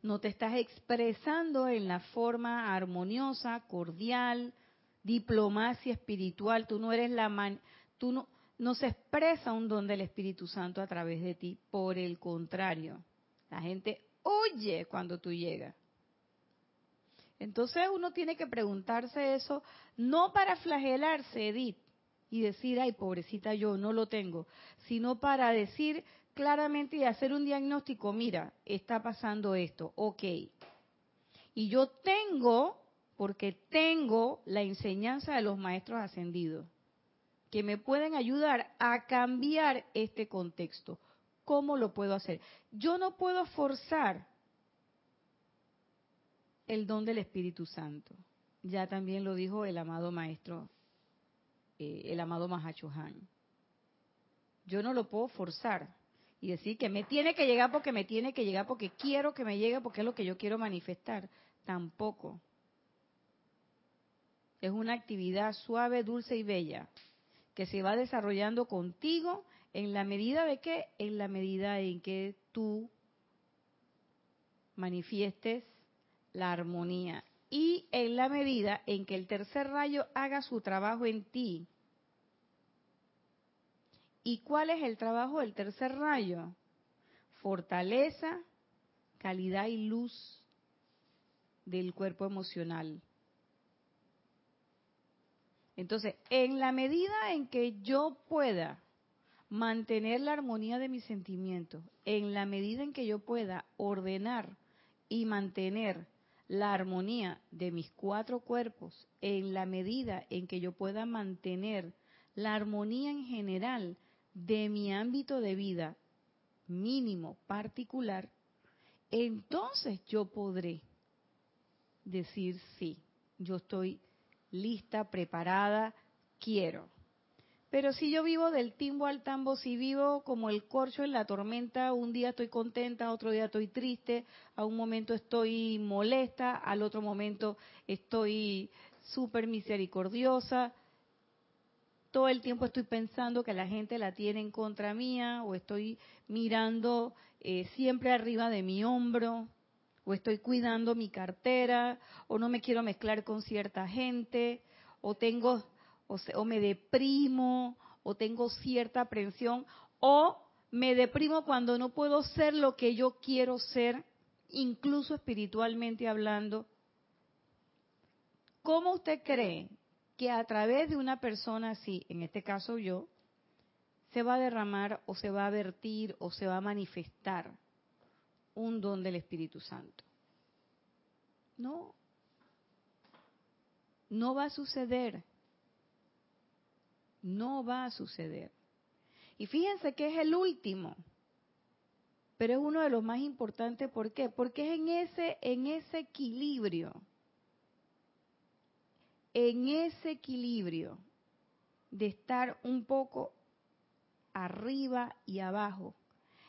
No te estás expresando en la forma armoniosa, cordial, diplomacia espiritual. Tú no eres la man, tú no, no se expresa un don del Espíritu Santo a través de ti. Por el contrario, la gente oye cuando tú llegas. Entonces uno tiene que preguntarse eso, no para flagelarse, Edith, y decir, ay, pobrecita yo, no lo tengo, sino para decir claramente y hacer un diagnóstico, mira, está pasando esto, ok. Y yo tengo porque tengo la enseñanza de los maestros ascendidos, que me pueden ayudar a cambiar este contexto. ¿Cómo lo puedo hacer? Yo no puedo forzar el don del Espíritu Santo. Ya también lo dijo el amado maestro, eh, el amado Mahachohan. Yo no lo puedo forzar y decir que me tiene que llegar porque me tiene que llegar porque quiero que me llegue porque es lo que yo quiero manifestar. Tampoco. Es una actividad suave, dulce y bella que se va desarrollando contigo en la medida de que, en la medida en que tú manifiestes la armonía y en la medida en que el tercer rayo haga su trabajo en ti. ¿Y cuál es el trabajo del tercer rayo? Fortaleza, calidad y luz del cuerpo emocional. Entonces, en la medida en que yo pueda mantener la armonía de mis sentimientos, en la medida en que yo pueda ordenar y mantener la armonía de mis cuatro cuerpos, en la medida en que yo pueda mantener la armonía en general de mi ámbito de vida mínimo particular, entonces yo podré decir sí, yo estoy lista, preparada, quiero. Pero si yo vivo del timbo al tambo, si vivo como el corcho en la tormenta, un día estoy contenta, otro día estoy triste, a un momento estoy molesta, al otro momento estoy súper misericordiosa, todo el tiempo estoy pensando que la gente la tiene en contra mía o estoy mirando eh, siempre arriba de mi hombro o estoy cuidando mi cartera, o no me quiero mezclar con cierta gente, o tengo, o, me deprimo, o tengo cierta aprensión, o me deprimo cuando no puedo ser lo que yo quiero ser, incluso espiritualmente hablando. ¿Cómo usted cree que a través de una persona así, en este caso yo, se va a derramar o se va a vertir o se va a manifestar un don del Espíritu Santo. No, no va a suceder. No va a suceder. Y fíjense que es el último, pero es uno de los más importantes. ¿Por qué? Porque es en ese, en ese equilibrio, en ese equilibrio de estar un poco arriba y abajo,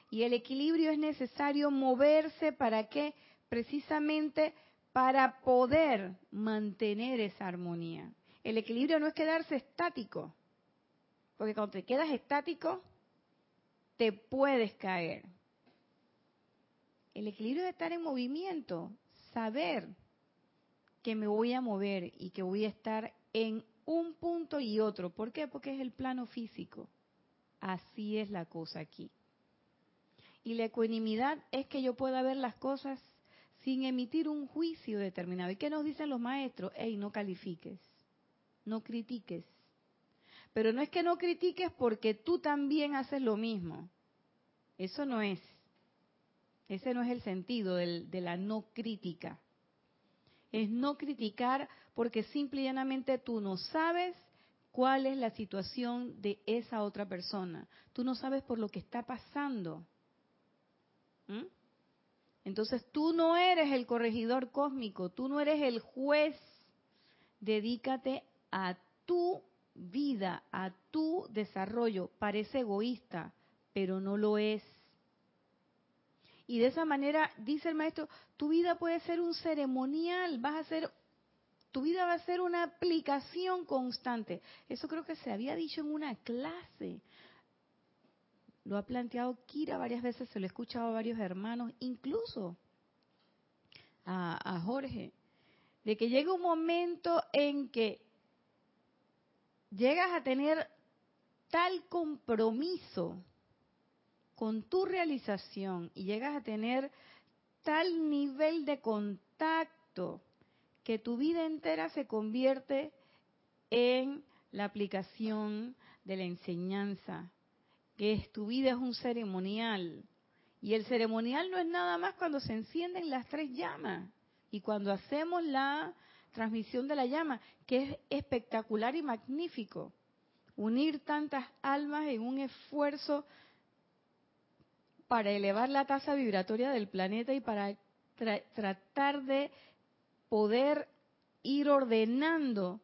y el equilibrio es necesario moverse para qué? Precisamente para poder mantener esa armonía. El equilibrio no es quedarse estático, porque cuando te quedas estático, te puedes caer. El equilibrio es estar en movimiento, saber que me voy a mover y que voy a estar en un punto y otro. ¿Por qué? Porque es el plano físico. Así es la cosa aquí. Y la ecuanimidad es que yo pueda ver las cosas sin emitir un juicio determinado. ¿Y qué nos dicen los maestros? Ey, no califiques, no critiques. Pero no es que no critiques porque tú también haces lo mismo. Eso no es. Ese no es el sentido de la no crítica. Es no criticar porque simple y llanamente tú no sabes cuál es la situación de esa otra persona. Tú no sabes por lo que está pasando. Entonces tú no eres el corregidor cósmico, tú no eres el juez. Dedícate a tu vida, a tu desarrollo. Parece egoísta, pero no lo es. Y de esa manera, dice el maestro, tu vida puede ser un ceremonial, vas a ser, tu vida va a ser una aplicación constante. Eso creo que se había dicho en una clase. Lo ha planteado Kira varias veces, se lo he escuchado a varios hermanos, incluso a, a Jorge, de que llega un momento en que llegas a tener tal compromiso con tu realización y llegas a tener tal nivel de contacto que tu vida entera se convierte en la aplicación de la enseñanza, que es, tu vida es un ceremonial. Y el ceremonial no es nada más cuando se encienden las tres llamas y cuando hacemos la transmisión de la llama, que es espectacular y magnífico. Unir tantas almas en un esfuerzo para elevar la tasa vibratoria del planeta y para tratar de poder ir ordenando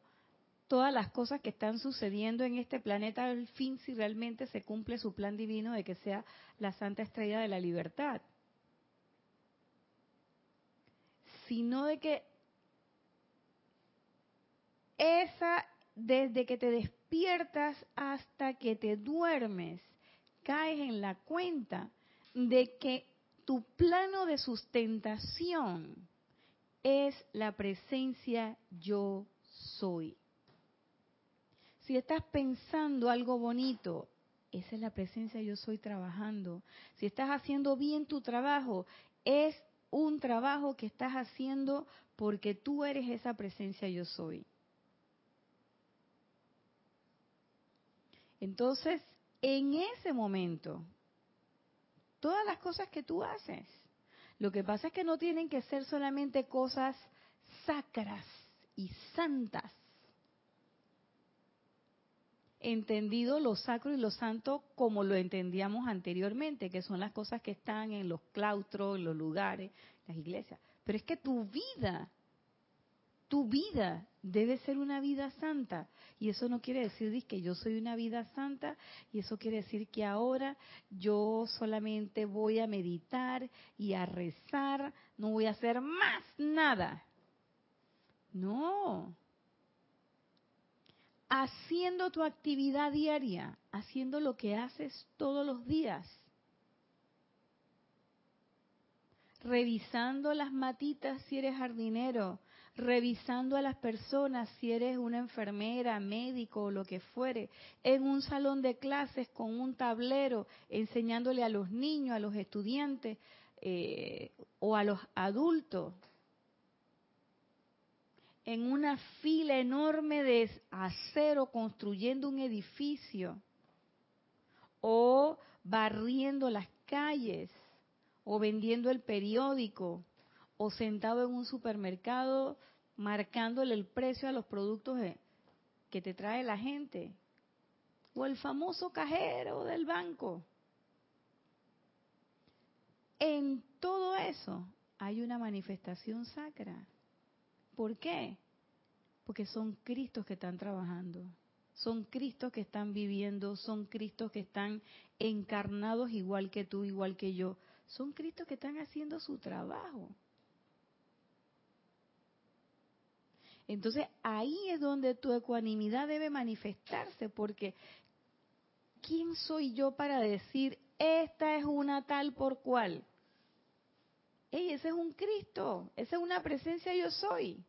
todas las cosas que están sucediendo en este planeta al fin si realmente se cumple su plan divino de que sea la santa estrella de la libertad. Sino de que esa, desde que te despiertas hasta que te duermes, caes en la cuenta de que tu plano de sustentación es la presencia yo soy. Si estás pensando algo bonito, esa es la presencia yo soy trabajando. Si estás haciendo bien tu trabajo, es un trabajo que estás haciendo porque tú eres esa presencia yo soy. Entonces, en ese momento, todas las cosas que tú haces. Lo que pasa es que no tienen que ser solamente cosas sacras y santas. Entendido lo sacro y lo santo como lo entendíamos anteriormente, que son las cosas que están en los claustros, en los lugares, las iglesias. Pero es que tu vida tu vida debe ser una vida santa. Y eso no quiere decir que yo soy una vida santa, y eso quiere decir que ahora yo solamente voy a meditar y a rezar, no voy a hacer más nada. No. Haciendo tu actividad diaria, haciendo lo que haces todos los días. Revisando las matitas si eres jardinero, revisando a las personas, si eres una enfermera, médico o lo que fuere, en un salón de clases con un tablero, enseñándole a los niños, a los estudiantes eh, o a los adultos, en una fila enorme de acero construyendo un edificio o barriendo las calles o vendiendo el periódico o sentado en un supermercado marcándole el precio a los productos que te trae la gente, o el famoso cajero del banco. En todo eso hay una manifestación sacra. ¿Por qué? Porque son Cristos que están trabajando, son Cristos que están viviendo, son Cristos que están encarnados igual que tú, igual que yo, son Cristos que están haciendo su trabajo. Entonces ahí es donde tu ecuanimidad debe manifestarse, porque ¿quién soy yo para decir, esta es una tal por cual? Ey, ese es un Cristo, esa es una presencia yo soy.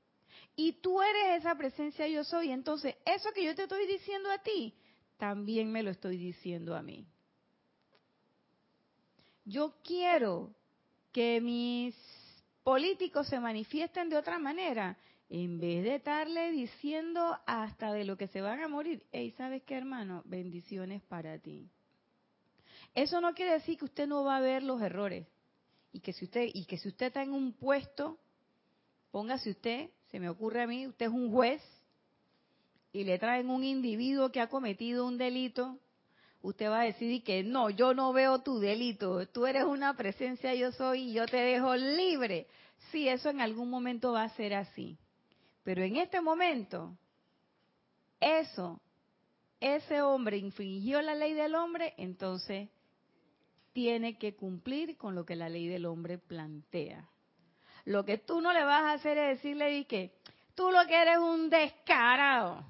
Y tú eres esa presencia yo soy. Entonces, eso que yo te estoy diciendo a ti, también me lo estoy diciendo a mí. Yo quiero que mis políticos se manifiesten de otra manera en vez de estarle diciendo hasta de lo que se van a morir, hey, ¿sabes qué, hermano? Bendiciones para ti. Eso no quiere decir que usted no va a ver los errores y que si usted y que si usted está en un puesto, póngase usted, se me ocurre a mí, usted es un juez y le traen un individuo que ha cometido un delito, usted va a decir que no, yo no veo tu delito, tú eres una presencia, yo soy y yo te dejo libre. Sí, eso en algún momento va a ser así. Pero en este momento, eso, ese hombre infringió la ley del hombre, entonces tiene que cumplir con lo que la ley del hombre plantea. Lo que tú no le vas a hacer es decirle que tú lo que eres un descarado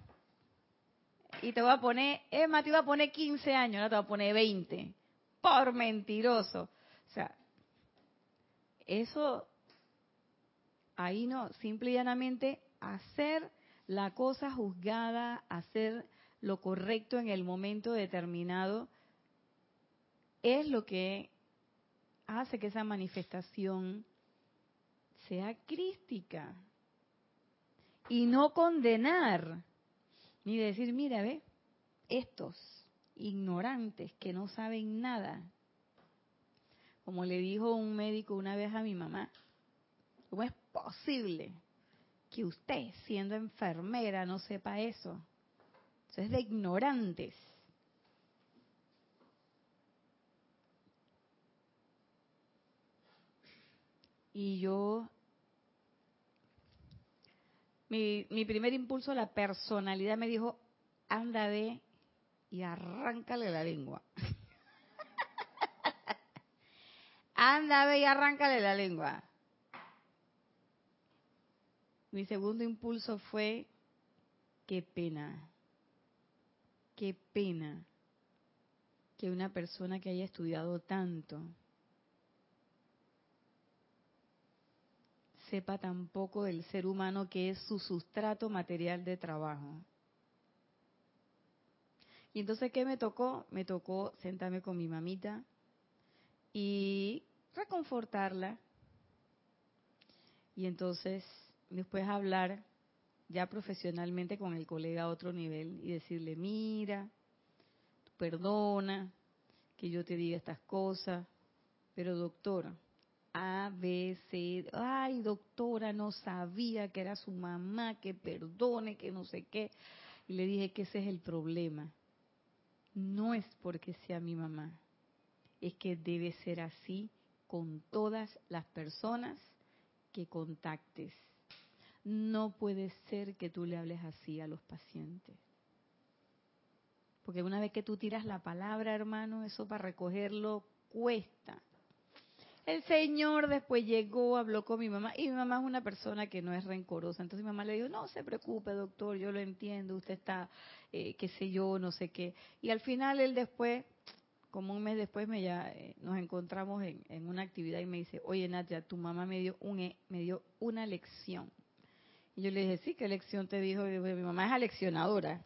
y te voy a poner, Emma, te iba a poner 15 años, no te voy a poner 20, por mentiroso. O sea, eso, ahí no, simple y llanamente hacer la cosa juzgada, hacer lo correcto en el momento determinado, es lo que hace que esa manifestación sea crística. Y no condenar ni decir, mira, ve, estos ignorantes que no saben nada. Como le dijo un médico una vez a mi mamá, ¿cómo es posible que usted, siendo enfermera, no sepa eso? Eso es de ignorantes. Y yo mi, primer impulso, la personalidad me dijo, anda de y arráncale la lengua. [laughs] anda ve y arráncale la lengua. Mi segundo impulso fue, qué pena, qué pena que una persona que haya estudiado tanto, sepa tampoco del ser humano que es su sustrato material de trabajo. Y entonces, ¿qué me tocó? Me tocó sentarme con mi mamita y reconfortarla. Y entonces, después hablar ya profesionalmente con el colega a otro nivel y decirle, mira, perdona que yo te diga estas cosas, pero doctora, a, B, C. Ay, doctora, no sabía que era su mamá, que perdone, que no sé qué. Y le dije que ese es el problema. No es porque sea mi mamá, es que debe ser así con todas las personas que contactes. No puede ser que tú le hables así a los pacientes. Porque una vez que tú tiras la palabra, hermano, eso para recogerlo cuesta. El señor después llegó, habló con mi mamá y mi mamá es una persona que no es rencorosa. Entonces mi mamá le dijo, no se preocupe, doctor, yo lo entiendo, usted está, eh, qué sé yo, no sé qué. Y al final él después, como un mes después, me ya, eh, nos encontramos en, una actividad y me dice, oye Nadia, tu mamá me dio, un, me dio una lección. Y yo le dije, sí, ¿qué lección te dijo? mi mamá es aleccionadora.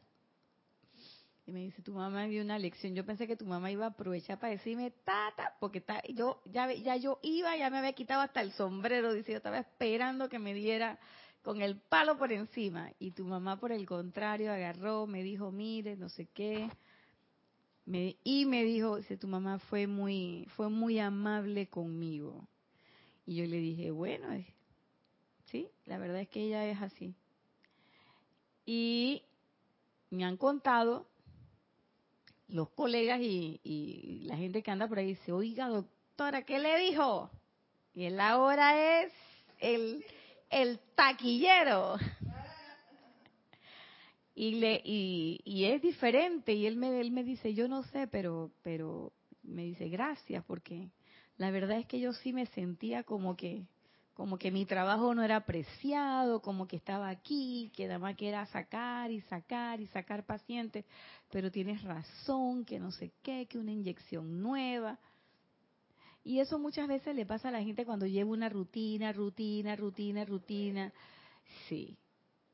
Y me dice, tu mamá me dio una lección. Yo pensé que tu mamá iba a aprovechar para decirme, tata, porque ta, yo ya, ya yo iba, ya me había quitado hasta el sombrero. Dice, yo estaba esperando que me diera con el palo por encima. Y tu mamá, por el contrario, agarró, me dijo, mire, no sé qué. Me, y me dijo, dice, tu mamá fue muy, fue muy amable conmigo. Y yo le dije, bueno, sí, la verdad es que ella es así. Y me han contado los colegas y, la gente que anda por ahí dice, oiga doctora, ¿qué le dijo? Y él ahora es el, el taquillero. Y, le, y, y, es diferente y él me, él me dice, yo no sé, pero, pero me dice, gracias, porque la verdad es que yo sí me sentía como que como que mi trabajo no era apreciado, como que estaba aquí, que nada más que era sacar y sacar y sacar pacientes, pero tienes razón, que no sé qué, que una inyección nueva. Y eso muchas veces le pasa a la gente cuando lleva una rutina, rutina, rutina, rutina. Sí.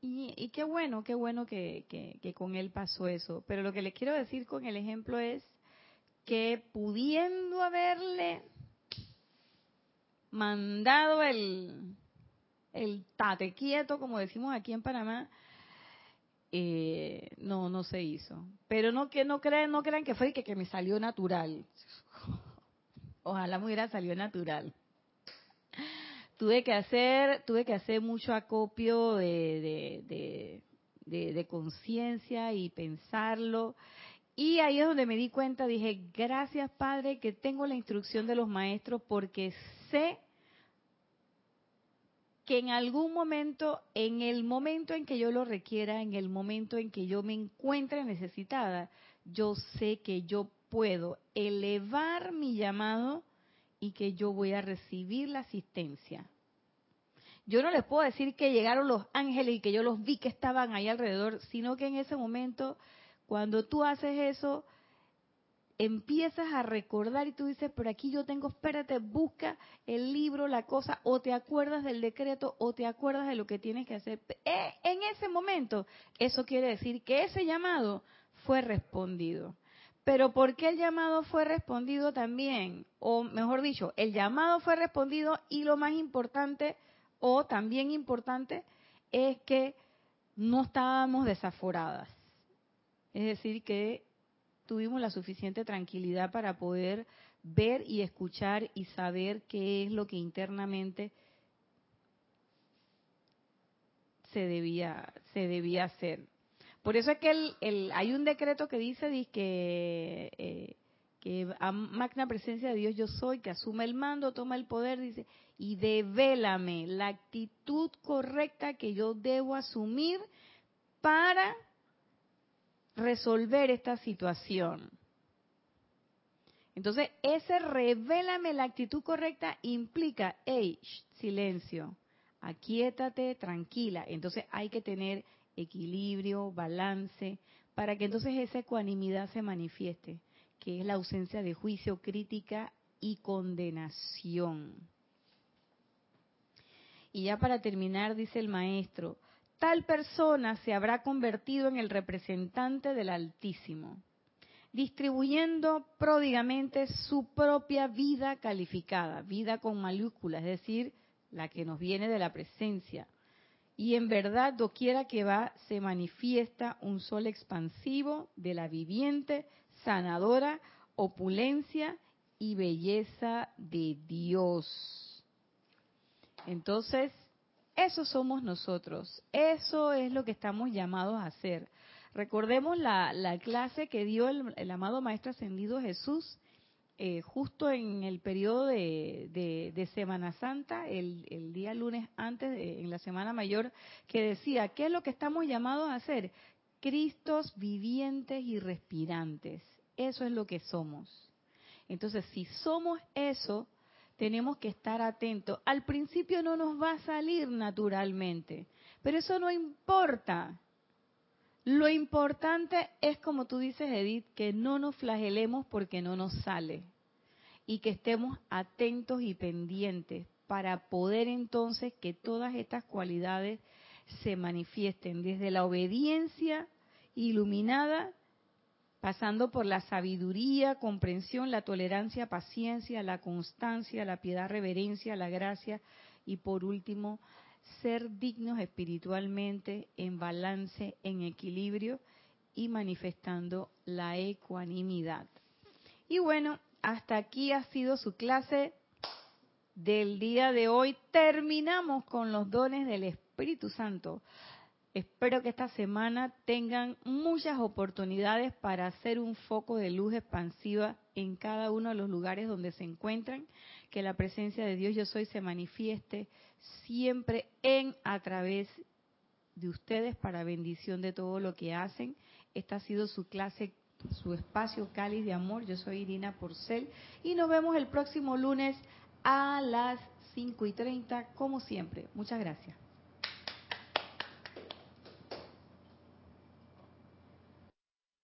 Y, qué bueno, qué bueno que, que con él pasó eso. Pero lo que le quiero decir con el ejemplo es que pudiendo haberle mandado el, el tate quieto, como decimos aquí en Panamá, eh, no, no se hizo. Pero no que no crean, no crean que fue que, que me salió natural. [laughs] Ojalá me hubiera salido natural. Tuve que hacer, tuve que hacer mucho acopio de, de, de, de conciencia y pensarlo Y ahí es donde me di cuenta, dije, gracias Padre que tengo la instrucción de los maestros porque sé que en algún momento, en el momento en que yo lo requiera, en el momento en que yo me encuentre necesitada, yo sé que yo puedo elevar mi llamado y que yo voy a recibir la asistencia. Yo no les puedo decir que llegaron los ángeles y que yo los vi que estaban ahí alrededor, sino que en ese momento, cuando tú haces eso, empiezas a recordar y tú dices, pero aquí yo tengo, espérate, busca el libro, la cosa, o te acuerdas del decreto, o te acuerdas de lo que tienes que hacer. Eh, en ese momento, eso quiere decir que ese llamado fue respondido. Pero ¿por qué el llamado fue respondido también? O mejor dicho, el llamado fue respondido y lo más importante, o también importante, es que no estábamos desaforadas. Es decir, que tuvimos la suficiente tranquilidad para poder ver y escuchar y saber qué es lo que internamente se debía, se debía hacer. Por eso es que el, hay un decreto que dice, que, eh, que a magna presencia de Dios yo soy, que asume el mando, toma el poder, dice, y devélame la actitud correcta que yo debo asumir para resolver esta situación. Entonces, ese revélame la actitud correcta implica, hey, silencio, aquíétate, tranquila. Entonces hay que tener equilibrio, balance, para que entonces esa ecuanimidad se manifieste, que es la ausencia de juicio, crítica y condenación. Y ya para terminar, dice el maestro, tal persona se habrá convertido en el representante del Altísimo, distribuyendo pródigamente su propia vida calificada, vida con mayúscula, es decir, la que nos viene de la presencia. Y en verdad, doquiera que va, se manifiesta un sol expansivo de la viviente, sanadora, opulencia y belleza de Dios. Entonces, eso somos nosotros. Eso es lo que estamos llamados a hacer. Recordemos la, clase que dio el, amado Maestro Ascendido Jesús eh, justo en el periodo de, Semana Santa, el, día lunes antes, en la Semana Mayor, que decía, ¿qué es lo que estamos llamados a hacer? Cristos vivientes y respirantes. Eso es lo que somos. Entonces, si somos eso, tenemos que estar atentos. Al principio no nos va a salir naturalmente, pero eso no importa. Lo importante es, como tú dices, Edith, que no nos flagelemos porque no nos sale y que estemos atentos y pendientes para poder entonces que todas estas cualidades se manifiesten desde la obediencia iluminada pasando por la sabiduría, comprensión, la tolerancia, paciencia, la constancia, la piedad, reverencia, la gracia y por último, ser dignos espiritualmente en balance, en equilibrio y manifestando la ecuanimidad. Y bueno, hasta aquí ha sido su clase del día de hoy. Terminamos con los dones del Espíritu Santo. Espero que esta semana tengan muchas oportunidades para hacer un foco de luz expansiva en cada uno de los lugares donde se encuentran, que la presencia de Dios yo soy se manifieste siempre en a través de ustedes para bendición de todo lo que hacen. Esta ha sido su clase, su espacio cáliz de amor. Yo soy Irina Porcel y nos vemos el próximo lunes a las 5 y 30 como siempre. Muchas gracias.